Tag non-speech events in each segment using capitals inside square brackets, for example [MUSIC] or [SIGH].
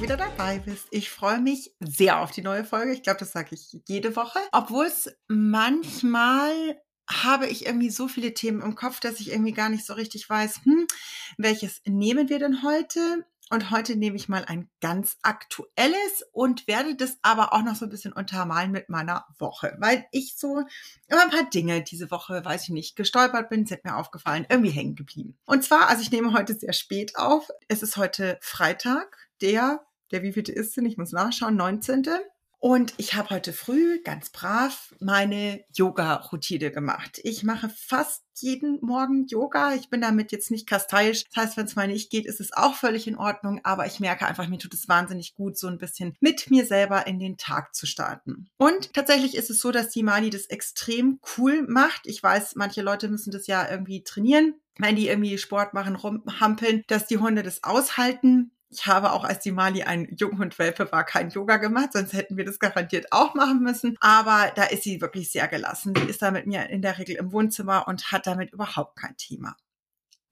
Wieder dabei bist. Ich freue mich sehr auf die neue Folge. Ich glaube, das sage ich jede Woche. Obwohl es manchmal habe ich irgendwie so viele Themen im Kopf, dass ich irgendwie gar nicht so richtig weiß, hm, welches nehmen wir denn heute? Und heute nehme ich mal ein ganz aktuelles und werde das aber auch noch so ein bisschen untermalen mit meiner Woche, weil ich so immer ein paar Dinge diese Woche, weiß ich nicht, gestolpert bin, sind mir aufgefallen, irgendwie hängen geblieben. Und zwar, also ich nehme heute sehr spät auf. Es ist heute Freitag, der der wievielte ist denn? Ich muss nachschauen, 19. Und ich habe heute früh ganz brav meine Yoga-Routine gemacht. Ich mache fast jeden Morgen Yoga. Ich bin damit jetzt nicht kasteisch. Das heißt, wenn es mal nicht geht, ist es auch völlig in Ordnung. Aber ich merke einfach, mir tut es wahnsinnig gut, so ein bisschen mit mir selber in den Tag zu starten. Und tatsächlich ist es so, dass die Mali das extrem cool macht. Ich weiß, manche Leute müssen das ja irgendwie trainieren wenn die irgendwie Sport machen, rumhampeln, dass die Hunde das aushalten ich habe auch, als die Mali ein Junghund-Welpe war, kein Yoga gemacht, sonst hätten wir das garantiert auch machen müssen. Aber da ist sie wirklich sehr gelassen. Sie ist da mit mir in der Regel im Wohnzimmer und hat damit überhaupt kein Thema.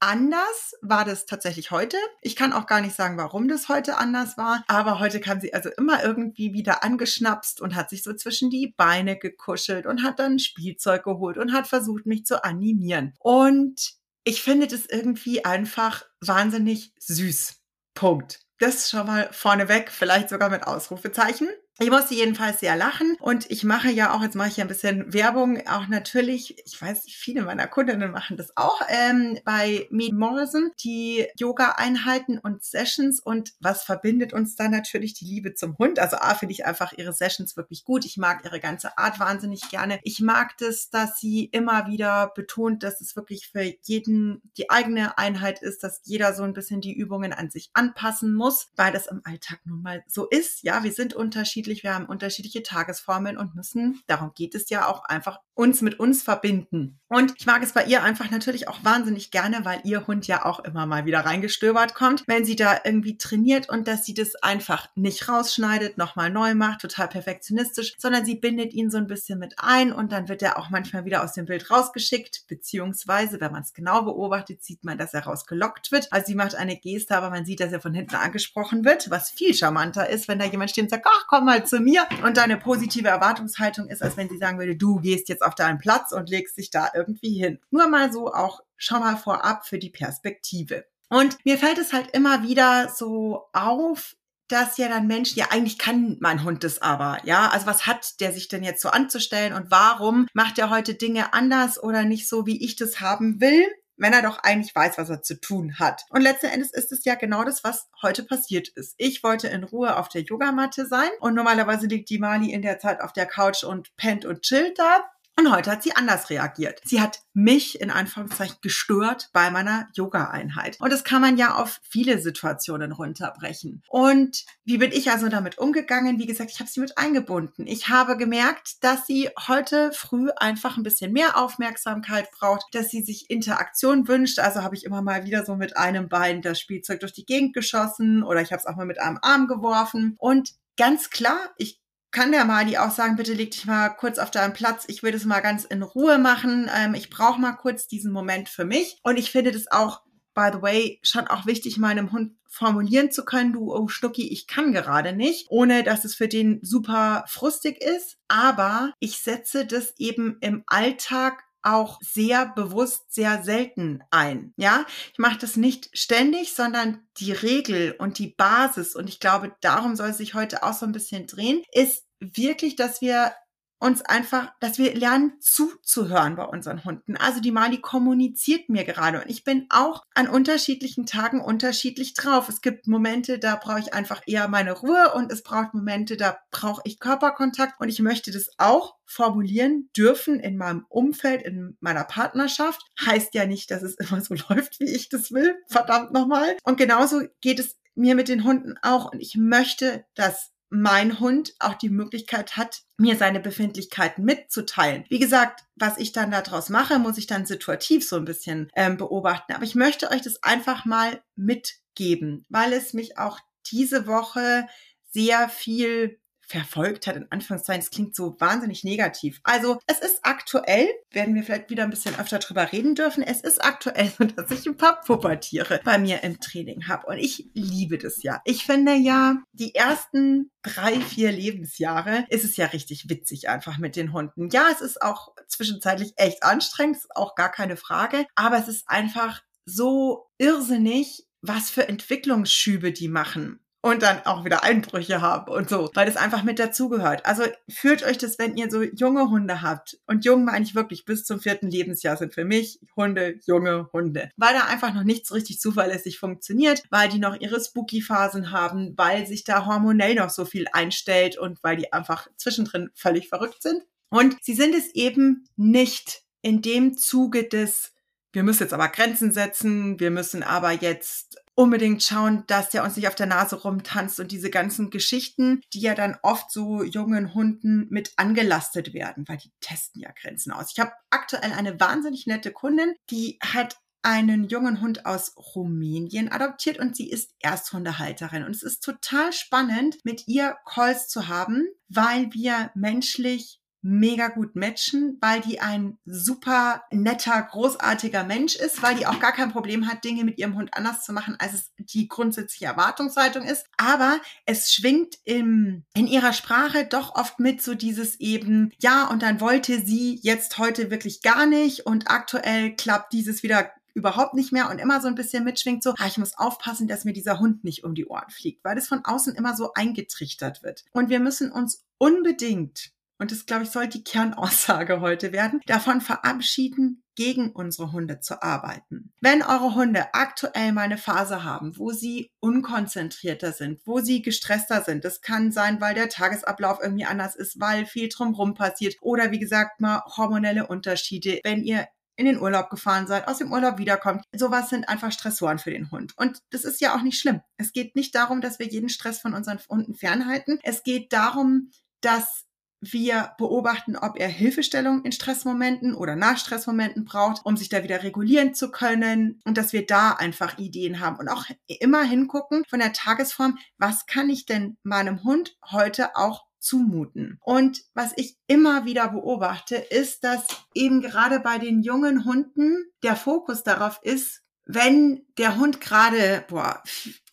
Anders war das tatsächlich heute. Ich kann auch gar nicht sagen, warum das heute anders war, aber heute kam sie also immer irgendwie wieder angeschnapst und hat sich so zwischen die Beine gekuschelt und hat dann Spielzeug geholt und hat versucht, mich zu animieren. Und ich finde das irgendwie einfach wahnsinnig süß. Punkt. Das schon mal vorneweg, vielleicht sogar mit Ausrufezeichen. Ich musste jedenfalls sehr lachen und ich mache ja auch, jetzt mache ich ja ein bisschen Werbung, auch natürlich, ich weiß, viele meiner Kundinnen machen das auch, ähm, bei Mead Morrison, die Yoga-Einheiten und Sessions und was verbindet uns da natürlich die Liebe zum Hund. Also A, finde ich einfach ihre Sessions wirklich gut. Ich mag ihre ganze Art wahnsinnig gerne. Ich mag das, dass sie immer wieder betont, dass es wirklich für jeden die eigene Einheit ist, dass jeder so ein bisschen die Übungen an sich anpassen muss, weil das im Alltag nun mal so ist. Ja, wir sind unterschiedlich unterschiedlich, wir haben unterschiedliche Tagesformen und müssen, darum geht es ja auch einfach, uns mit uns verbinden. Und ich mag es bei ihr einfach natürlich auch wahnsinnig gerne, weil ihr Hund ja auch immer mal wieder reingestöbert kommt, wenn sie da irgendwie trainiert und dass sie das einfach nicht rausschneidet, nochmal neu macht, total perfektionistisch, sondern sie bindet ihn so ein bisschen mit ein und dann wird er auch manchmal wieder aus dem Bild rausgeschickt, beziehungsweise, wenn man es genau beobachtet, sieht man, dass er rausgelockt wird. Also sie macht eine Geste, aber man sieht, dass er von hinten angesprochen wird, was viel charmanter ist, wenn da jemand steht und sagt, ach, komm mal mal zu mir und deine positive Erwartungshaltung ist, als wenn sie sagen würde, du gehst jetzt auf deinen Platz und legst dich da irgendwie hin. Nur mal so auch schon mal vorab für die Perspektive. Und mir fällt es halt immer wieder so auf, dass ja dann Menschen, ja eigentlich kann mein Hund das aber, ja, also was hat der sich denn jetzt so anzustellen und warum macht er heute Dinge anders oder nicht so, wie ich das haben will? Wenn er doch eigentlich weiß, was er zu tun hat. Und letzten Endes ist es ja genau das, was heute passiert ist. Ich wollte in Ruhe auf der Yogamatte sein und normalerweise liegt die Mali in der Zeit auf der Couch und pennt und chillt da. Und heute hat sie anders reagiert. Sie hat mich in Anführungszeichen gestört bei meiner Yoga-Einheit. Und das kann man ja auf viele Situationen runterbrechen. Und wie bin ich also damit umgegangen? Wie gesagt, ich habe sie mit eingebunden. Ich habe gemerkt, dass sie heute früh einfach ein bisschen mehr Aufmerksamkeit braucht, dass sie sich Interaktion wünscht. Also habe ich immer mal wieder so mit einem Bein das Spielzeug durch die Gegend geschossen oder ich habe es auch mal mit einem Arm geworfen. Und ganz klar, ich kann der Mali auch sagen, bitte leg dich mal kurz auf deinen Platz. Ich will das mal ganz in Ruhe machen. Ähm, ich brauche mal kurz diesen Moment für mich. Und ich finde das auch, by the way, schon auch wichtig, meinem Hund formulieren zu können, du, oh Schnucki, ich kann gerade nicht, ohne dass es für den super frustig ist. Aber ich setze das eben im Alltag auch sehr bewusst sehr selten ein. Ja, ich mache das nicht ständig, sondern die Regel und die Basis und ich glaube, darum soll sich heute auch so ein bisschen drehen, ist wirklich, dass wir uns einfach, dass wir lernen zuzuhören bei unseren Hunden. Also die Mali kommuniziert mir gerade und ich bin auch an unterschiedlichen Tagen unterschiedlich drauf. Es gibt Momente, da brauche ich einfach eher meine Ruhe und es braucht Momente, da brauche ich Körperkontakt und ich möchte das auch formulieren dürfen in meinem Umfeld, in meiner Partnerschaft. Heißt ja nicht, dass es [LAUGHS] immer so läuft, wie ich das will. Verdammt nochmal. Und genauso geht es mir mit den Hunden auch und ich möchte, dass mein Hund auch die Möglichkeit hat, mir seine Befindlichkeiten mitzuteilen. Wie gesagt, was ich dann daraus mache, muss ich dann situativ so ein bisschen ähm, beobachten. Aber ich möchte euch das einfach mal mitgeben, weil es mich auch diese Woche sehr viel verfolgt hat, in Anführungszeichen. Das klingt so wahnsinnig negativ. Also es ist aktuell, werden wir vielleicht wieder ein bisschen öfter drüber reden dürfen, es ist aktuell so, [LAUGHS] dass ich ein paar Puppatiere bei mir im Training habe. Und ich liebe das ja. Ich finde ja, die ersten drei, vier Lebensjahre ist es ja richtig witzig einfach mit den Hunden. Ja, es ist auch zwischenzeitlich echt anstrengend, auch gar keine Frage. Aber es ist einfach so irrsinnig, was für Entwicklungsschübe die machen und dann auch wieder Einbrüche haben und so, weil das einfach mit dazugehört. Also fühlt euch das, wenn ihr so junge Hunde habt. Und jung meine ich wirklich bis zum vierten Lebensjahr sind für mich Hunde junge Hunde. Weil da einfach noch nichts richtig zuverlässig funktioniert, weil die noch ihre Spooky-Phasen haben, weil sich da hormonell noch so viel einstellt und weil die einfach zwischendrin völlig verrückt sind. Und sie sind es eben nicht in dem Zuge des wir müssen jetzt aber Grenzen setzen, wir müssen aber jetzt unbedingt schauen, dass der uns nicht auf der Nase rumtanzt und diese ganzen Geschichten, die ja dann oft so jungen Hunden mit angelastet werden, weil die testen ja Grenzen aus. Ich habe aktuell eine wahnsinnig nette Kundin, die hat einen jungen Hund aus Rumänien adoptiert und sie ist Ersthundehalterin. Und es ist total spannend, mit ihr Calls zu haben, weil wir menschlich mega gut matchen, weil die ein super netter, großartiger Mensch ist, weil die auch gar kein Problem hat, Dinge mit ihrem Hund anders zu machen, als es die grundsätzliche Erwartungshaltung ist. Aber es schwingt im, in ihrer Sprache doch oft mit so dieses eben, ja, und dann wollte sie jetzt heute wirklich gar nicht und aktuell klappt dieses wieder überhaupt nicht mehr und immer so ein bisschen mitschwingt, so, ah, ich muss aufpassen, dass mir dieser Hund nicht um die Ohren fliegt, weil das von außen immer so eingetrichtert wird. Und wir müssen uns unbedingt und das, glaube ich, soll die Kernaussage heute werden, davon verabschieden, gegen unsere Hunde zu arbeiten. Wenn eure Hunde aktuell mal eine Phase haben, wo sie unkonzentrierter sind, wo sie gestresster sind, das kann sein, weil der Tagesablauf irgendwie anders ist, weil viel drumherum passiert oder wie gesagt mal hormonelle Unterschiede, wenn ihr in den Urlaub gefahren seid, aus dem Urlaub wiederkommt. Sowas sind einfach Stressoren für den Hund. Und das ist ja auch nicht schlimm. Es geht nicht darum, dass wir jeden Stress von unseren Hunden fernhalten. Es geht darum, dass wir beobachten, ob er Hilfestellung in Stressmomenten oder nach Stressmomenten braucht, um sich da wieder regulieren zu können und dass wir da einfach Ideen haben und auch immer hingucken von der Tagesform, was kann ich denn meinem Hund heute auch zumuten. Und was ich immer wieder beobachte, ist, dass eben gerade bei den jungen Hunden der Fokus darauf ist, wenn der Hund gerade, boah,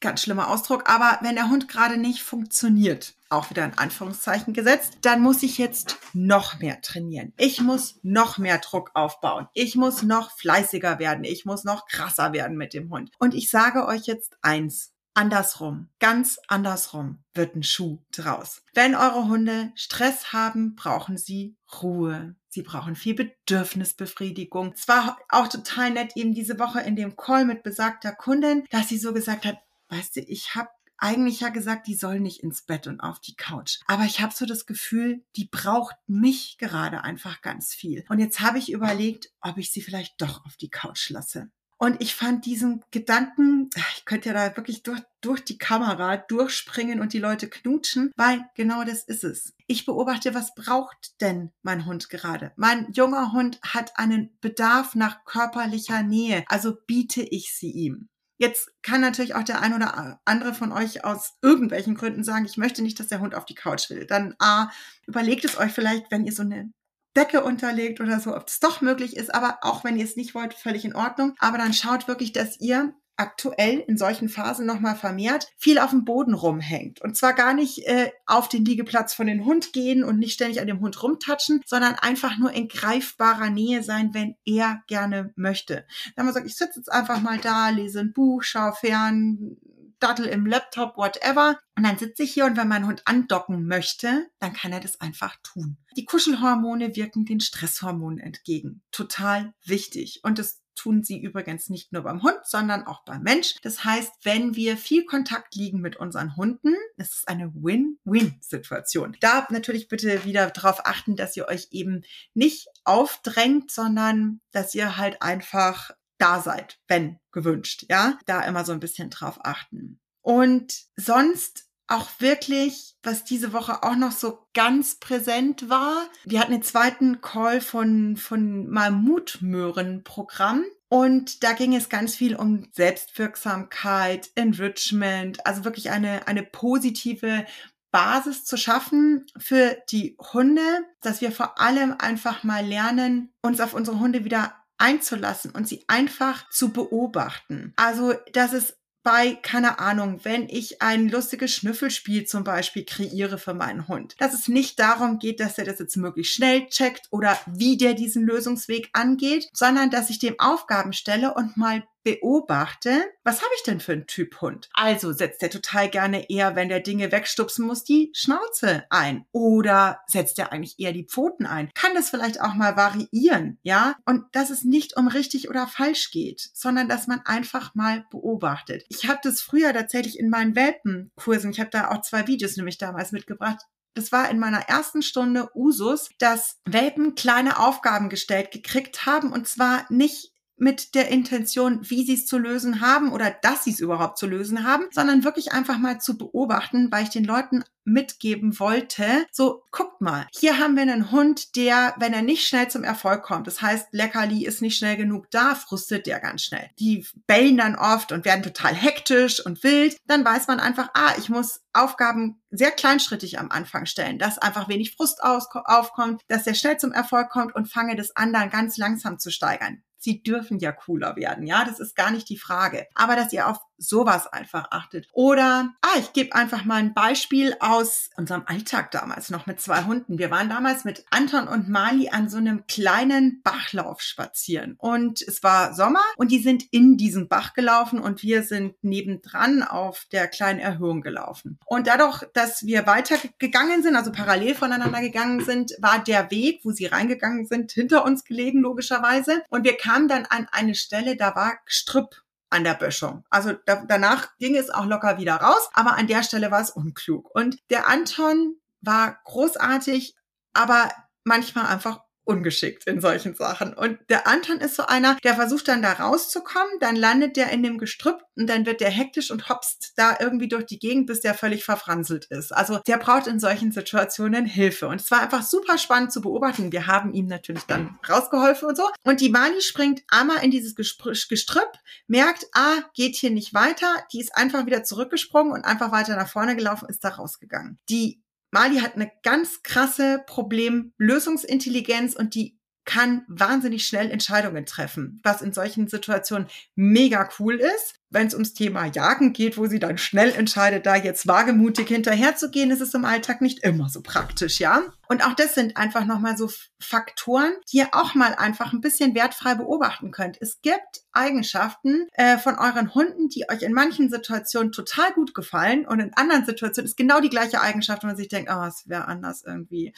ganz schlimmer Ausdruck, aber wenn der Hund gerade nicht funktioniert, auch wieder in Anführungszeichen gesetzt, dann muss ich jetzt noch mehr trainieren. Ich muss noch mehr Druck aufbauen. Ich muss noch fleißiger werden. Ich muss noch krasser werden mit dem Hund. Und ich sage euch jetzt eins. Andersrum, ganz andersrum wird ein Schuh draus. Wenn eure Hunde Stress haben, brauchen sie Ruhe. Sie brauchen viel Bedürfnisbefriedigung. Es war auch total nett eben diese Woche in dem Call mit besagter Kundin, dass sie so gesagt hat, weißt du, ich habe eigentlich ja gesagt, die soll nicht ins Bett und auf die Couch. Aber ich habe so das Gefühl, die braucht mich gerade einfach ganz viel. Und jetzt habe ich überlegt, ob ich sie vielleicht doch auf die Couch lasse. Und ich fand diesen Gedanken, ich könnte ja da wirklich durch, durch die Kamera durchspringen und die Leute knutschen, weil genau das ist es. Ich beobachte, was braucht denn mein Hund gerade? Mein junger Hund hat einen Bedarf nach körperlicher Nähe, also biete ich sie ihm. Jetzt kann natürlich auch der ein oder andere von euch aus irgendwelchen Gründen sagen, ich möchte nicht, dass der Hund auf die Couch will. Dann A, überlegt es euch vielleicht, wenn ihr so eine Decke unterlegt oder so, ob es doch möglich ist. Aber auch wenn ihr es nicht wollt, völlig in Ordnung. Aber dann schaut wirklich, dass ihr aktuell in solchen Phasen nochmal vermehrt viel auf dem Boden rumhängt. Und zwar gar nicht äh, auf den Liegeplatz von den Hund gehen und nicht ständig an dem Hund rumtatschen, sondern einfach nur in greifbarer Nähe sein, wenn er gerne möchte. Dann man sagt, ich sitze jetzt einfach mal da, lese ein Buch, schaue fern, Dattel im Laptop, whatever. Und dann sitze ich hier und wenn mein Hund andocken möchte, dann kann er das einfach tun. Die Kuschelhormone wirken den Stresshormonen entgegen. Total wichtig. Und das tun sie übrigens nicht nur beim Hund, sondern auch beim Mensch. Das heißt, wenn wir viel Kontakt liegen mit unseren Hunden, ist es eine Win-Win-Situation. Da natürlich bitte wieder darauf achten, dass ihr euch eben nicht aufdrängt, sondern dass ihr halt einfach da seid, wenn gewünscht. Ja, da immer so ein bisschen drauf achten. Und sonst auch wirklich, was diese Woche auch noch so ganz präsent war. Wir hatten den zweiten Call von, von Mammutmöhren-Programm. Und da ging es ganz viel um Selbstwirksamkeit, Enrichment, also wirklich eine, eine positive Basis zu schaffen für die Hunde, dass wir vor allem einfach mal lernen, uns auf unsere Hunde wieder einzulassen und sie einfach zu beobachten. Also, dass es bei, keine Ahnung, wenn ich ein lustiges Schnüffelspiel zum Beispiel kreiere für meinen Hund. Dass es nicht darum geht, dass er das jetzt möglichst schnell checkt oder wie der diesen Lösungsweg angeht, sondern dass ich dem Aufgaben stelle und mal beobachte, was habe ich denn für einen Typ Hund? Also setzt er total gerne eher, wenn der Dinge wegstupsen muss, die Schnauze ein. Oder setzt er eigentlich eher die Pfoten ein? Kann das vielleicht auch mal variieren, ja? Und dass es nicht um richtig oder falsch geht, sondern dass man einfach mal beobachtet. Ich habe das früher tatsächlich in meinen Welpenkursen, ich habe da auch zwei Videos nämlich damals mitgebracht, das war in meiner ersten Stunde Usus, dass Welpen kleine Aufgaben gestellt gekriegt haben und zwar nicht mit der Intention, wie sie es zu lösen haben oder dass sie es überhaupt zu lösen haben, sondern wirklich einfach mal zu beobachten, weil ich den Leuten mitgeben wollte. So, guckt mal, hier haben wir einen Hund, der, wenn er nicht schnell zum Erfolg kommt, das heißt, Leckerli ist nicht schnell genug da, frustet der ganz schnell. Die bellen dann oft und werden total hektisch und wild. Dann weiß man einfach, ah, ich muss Aufgaben sehr kleinschrittig am Anfang stellen, dass einfach wenig Frust aufkommt, dass der schnell zum Erfolg kommt und fange das an, dann ganz langsam zu steigern sie dürfen ja cooler werden. Ja, das ist gar nicht die Frage. Aber dass ihr auf sowas einfach achtet. Oder, ah, ich gebe einfach mal ein Beispiel aus unserem Alltag damals noch mit zwei Hunden. Wir waren damals mit Anton und Mali an so einem kleinen Bachlauf spazieren. Und es war Sommer und die sind in diesen Bach gelaufen und wir sind nebendran auf der kleinen Erhöhung gelaufen. Und dadurch, dass wir weitergegangen sind, also parallel voneinander gegangen sind, war der Weg, wo sie reingegangen sind, hinter uns gelegen, logischerweise. Und wir kamen dann an eine Stelle, da war Strüpp an der Böschung. Also da, danach ging es auch locker wieder raus, aber an der Stelle war es unklug. Und der Anton war großartig, aber manchmal einfach ungeschickt in solchen Sachen. Und der Anton ist so einer, der versucht dann da rauszukommen, dann landet der in dem Gestrüpp und dann wird der hektisch und hopst da irgendwie durch die Gegend, bis der völlig verfranselt ist. Also der braucht in solchen Situationen Hilfe. Und es war einfach super spannend zu beobachten. Wir haben ihm natürlich dann rausgeholfen und so. Und die Mali springt einmal in dieses Gestrüpp, merkt, ah, geht hier nicht weiter. Die ist einfach wieder zurückgesprungen und einfach weiter nach vorne gelaufen, ist da rausgegangen. Die Mali hat eine ganz krasse Problemlösungsintelligenz und die kann wahnsinnig schnell Entscheidungen treffen, was in solchen Situationen mega cool ist wenn es ums Thema Jagen geht, wo sie dann schnell entscheidet, da jetzt wagemutig hinterherzugehen, ist es im Alltag nicht immer so praktisch, ja? Und auch das sind einfach nochmal so Faktoren, die ihr auch mal einfach ein bisschen wertfrei beobachten könnt. Es gibt Eigenschaften äh, von euren Hunden, die euch in manchen Situationen total gut gefallen und in anderen Situationen ist genau die gleiche Eigenschaft, wo man sich denkt, oh, es wäre anders irgendwie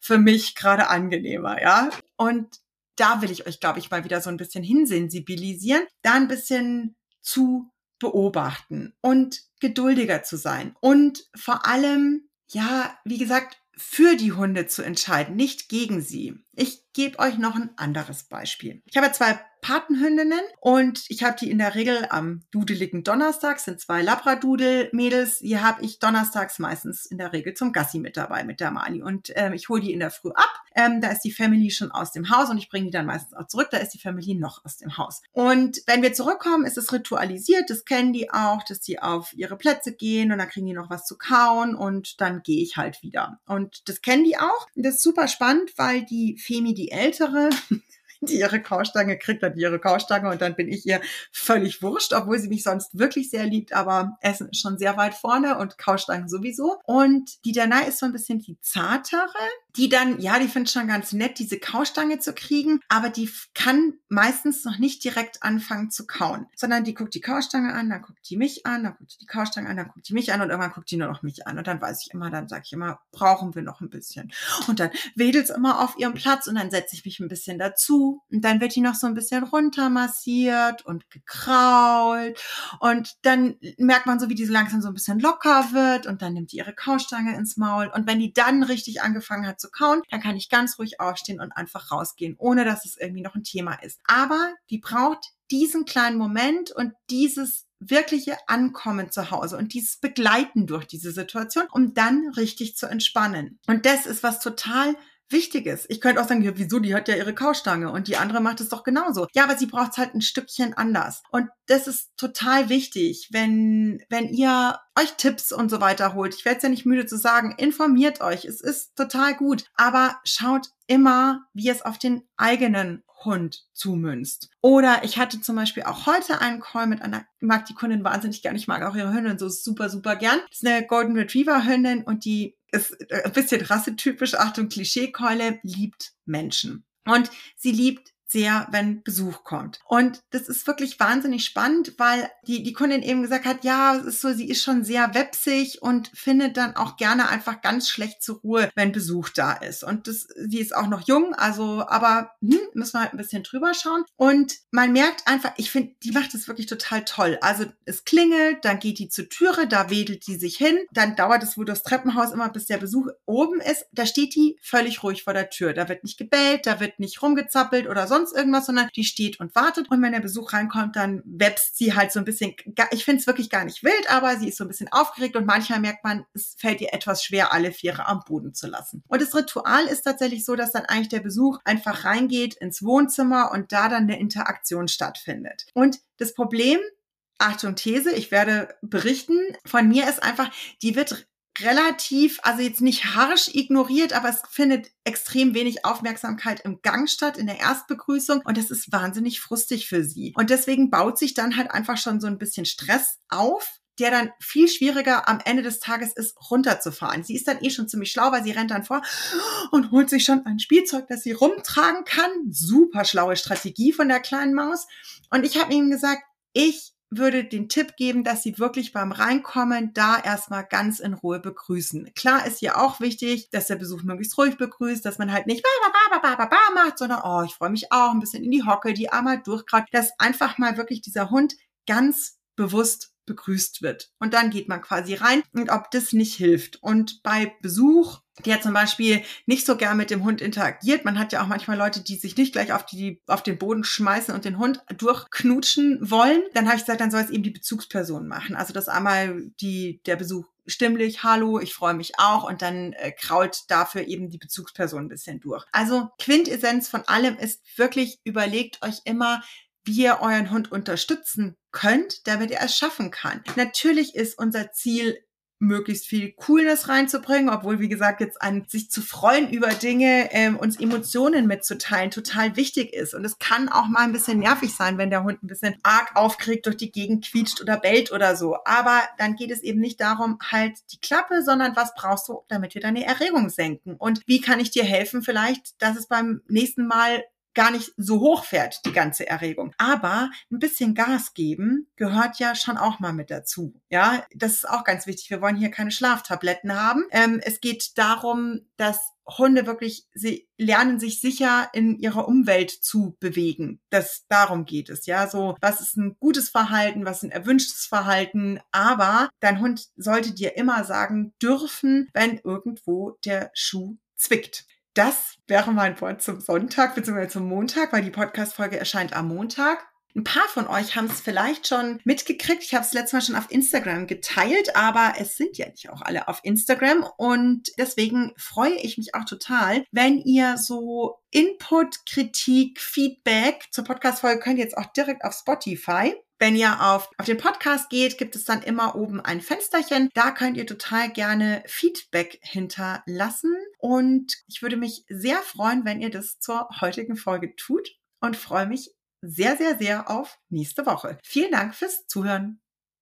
für mich gerade angenehmer, ja? Und da will ich euch, glaube ich, mal wieder so ein bisschen hinsensibilisieren, da ein bisschen zu beobachten und geduldiger zu sein und vor allem, ja, wie gesagt, für die Hunde zu entscheiden, nicht gegen sie. Ich gebe euch noch ein anderes Beispiel. Ich habe zwei Patenhündinnen und ich habe die in der Regel am dudeligen Donnerstag, sind zwei Labradudel-Mädels. Hier habe ich donnerstags meistens in der Regel zum Gassi mit dabei mit der Mali und ähm, ich hole die in der Früh ab. Ähm, da ist die Family schon aus dem Haus und ich bringe die dann meistens auch zurück. Da ist die Family noch aus dem Haus. Und wenn wir zurückkommen, ist es ritualisiert. Das kennen die auch, dass die auf ihre Plätze gehen und dann kriegen die noch was zu kauen und dann gehe ich halt wieder. Und das kennen die auch. Das ist super spannend, weil die Femi, die ältere, [LAUGHS] die ihre Kaustange kriegt, dann ihre Kaustange und dann bin ich ihr völlig wurscht, obwohl sie mich sonst wirklich sehr liebt, aber Essen ist schon sehr weit vorne und Kaustangen sowieso. Und die Danai ist so ein bisschen die zartere die dann, ja, die findet schon ganz nett, diese Kaustange zu kriegen, aber die kann meistens noch nicht direkt anfangen zu kauen, sondern die guckt die Kaustange an, dann guckt die mich an, dann guckt die Kaustange an, dann guckt die mich an und irgendwann guckt die nur noch mich an und dann weiß ich immer, dann sage ich immer, brauchen wir noch ein bisschen. Und dann wedelt es immer auf ihrem Platz und dann setze ich mich ein bisschen dazu und dann wird die noch so ein bisschen runter massiert und gekrault und dann merkt man so, wie die so langsam so ein bisschen locker wird und dann nimmt die ihre Kaustange ins Maul und wenn die dann richtig angefangen hat zu kauen, dann kann ich ganz ruhig aufstehen und einfach rausgehen, ohne dass es irgendwie noch ein Thema ist. Aber die braucht diesen kleinen Moment und dieses wirkliche Ankommen zu Hause und dieses Begleiten durch diese Situation, um dann richtig zu entspannen. Und das ist was total Wichtiges. Ich könnte auch sagen, ja, wieso, die hat ja ihre Kaustange und die andere macht es doch genauso. Ja, aber sie braucht es halt ein Stückchen anders. Und das ist total wichtig, wenn, wenn ihr euch Tipps und so weiter holt. Ich werde es ja nicht müde zu sagen, informiert euch. Es ist total gut. Aber schaut immer, wie es auf den eigenen Hund zumünzt. Oder ich hatte zum Beispiel auch heute einen Call mit einer, mag die Kundin wahnsinnig gern, ich mag auch ihre Hündin so super, super gern. Das ist eine Golden Retriever Hündin und die ist ein bisschen rassetypisch, Achtung, Klischeekeule, liebt Menschen. Und sie liebt sehr, wenn Besuch kommt. Und das ist wirklich wahnsinnig spannend, weil die, die Kundin eben gesagt hat, ja, es ist so, sie ist schon sehr wepsig und findet dann auch gerne einfach ganz schlecht zur Ruhe, wenn Besuch da ist. Und das, sie ist auch noch jung, also, aber hm, müssen wir halt ein bisschen drüber schauen. Und man merkt einfach, ich finde, die macht es wirklich total toll. Also es klingelt, dann geht die zur Türe, da wedelt die sich hin, dann dauert es wohl durchs Treppenhaus immer, bis der Besuch oben ist. Da steht die völlig ruhig vor der Tür. Da wird nicht gebellt, da wird nicht rumgezappelt oder sonst sonst irgendwas, sondern die steht und wartet. Und wenn der Besuch reinkommt, dann webst sie halt so ein bisschen, ich finde es wirklich gar nicht wild, aber sie ist so ein bisschen aufgeregt und manchmal merkt man, es fällt ihr etwas schwer, alle Viere am Boden zu lassen. Und das Ritual ist tatsächlich so, dass dann eigentlich der Besuch einfach reingeht ins Wohnzimmer und da dann eine Interaktion stattfindet. Und das Problem Achtung These, ich werde berichten. Von mir ist einfach, die wird relativ, also jetzt nicht harsch ignoriert, aber es findet extrem wenig Aufmerksamkeit im Gang statt, in der Erstbegrüßung. Und das ist wahnsinnig frustig für sie. Und deswegen baut sich dann halt einfach schon so ein bisschen Stress auf, der dann viel schwieriger am Ende des Tages ist, runterzufahren. Sie ist dann eh schon ziemlich schlau, weil sie rennt dann vor und holt sich schon ein Spielzeug, das sie rumtragen kann. Super schlaue Strategie von der kleinen Maus. Und ich habe ihm gesagt, ich würde den Tipp geben, dass Sie wirklich beim Reinkommen da erstmal ganz in Ruhe begrüßen. Klar ist hier auch wichtig, dass der Besuch möglichst ruhig begrüßt, dass man halt nicht ba, ba, ba, macht, sondern oh, ich freue mich auch ein bisschen in die Hocke, die Arme durchkraut, dass einfach mal wirklich dieser Hund ganz bewusst begrüßt wird. Und dann geht man quasi rein und ob das nicht hilft. Und bei Besuch der zum Beispiel nicht so gern mit dem Hund interagiert. Man hat ja auch manchmal Leute, die sich nicht gleich auf, die, auf den Boden schmeißen und den Hund durchknutschen wollen. Dann habe ich gesagt, dann soll es eben die Bezugsperson machen. Also das einmal die, der Besuch stimmlich, hallo, ich freue mich auch und dann äh, krault dafür eben die Bezugsperson ein bisschen durch. Also Quintessenz von allem ist wirklich, überlegt euch immer, wie ihr euren Hund unterstützen könnt, damit er es schaffen kann. Natürlich ist unser Ziel möglichst viel Coolness reinzubringen, obwohl, wie gesagt, jetzt an sich zu freuen über Dinge, ähm, uns Emotionen mitzuteilen, total wichtig ist. Und es kann auch mal ein bisschen nervig sein, wenn der Hund ein bisschen arg aufgeregt durch die Gegend quietscht oder bellt oder so. Aber dann geht es eben nicht darum, halt die Klappe, sondern was brauchst du, damit wir deine Erregung senken? Und wie kann ich dir helfen vielleicht, dass es beim nächsten Mal gar nicht so hoch fährt, die ganze Erregung. Aber ein bisschen Gas geben gehört ja schon auch mal mit dazu. Ja, das ist auch ganz wichtig. Wir wollen hier keine Schlaftabletten haben. Ähm, es geht darum, dass Hunde wirklich, sie lernen sich sicher in ihrer Umwelt zu bewegen. Das, darum geht es, ja. So, was ist ein gutes Verhalten, was ist ein erwünschtes Verhalten? Aber dein Hund sollte dir immer sagen dürfen, wenn irgendwo der Schuh zwickt. Das wäre mein Wort zum Sonntag bzw. zum Montag, weil die Podcast-Folge erscheint am Montag. Ein paar von euch haben es vielleicht schon mitgekriegt. Ich habe es letztes Mal schon auf Instagram geteilt, aber es sind ja nicht auch alle auf Instagram. Und deswegen freue ich mich auch total, wenn ihr so Input, Kritik, Feedback zur Podcast-Folge könnt ihr jetzt auch direkt auf Spotify wenn ihr auf, auf den Podcast geht, gibt es dann immer oben ein Fensterchen. Da könnt ihr total gerne Feedback hinterlassen. Und ich würde mich sehr freuen, wenn ihr das zur heutigen Folge tut und freue mich sehr, sehr, sehr auf nächste Woche. Vielen Dank fürs Zuhören.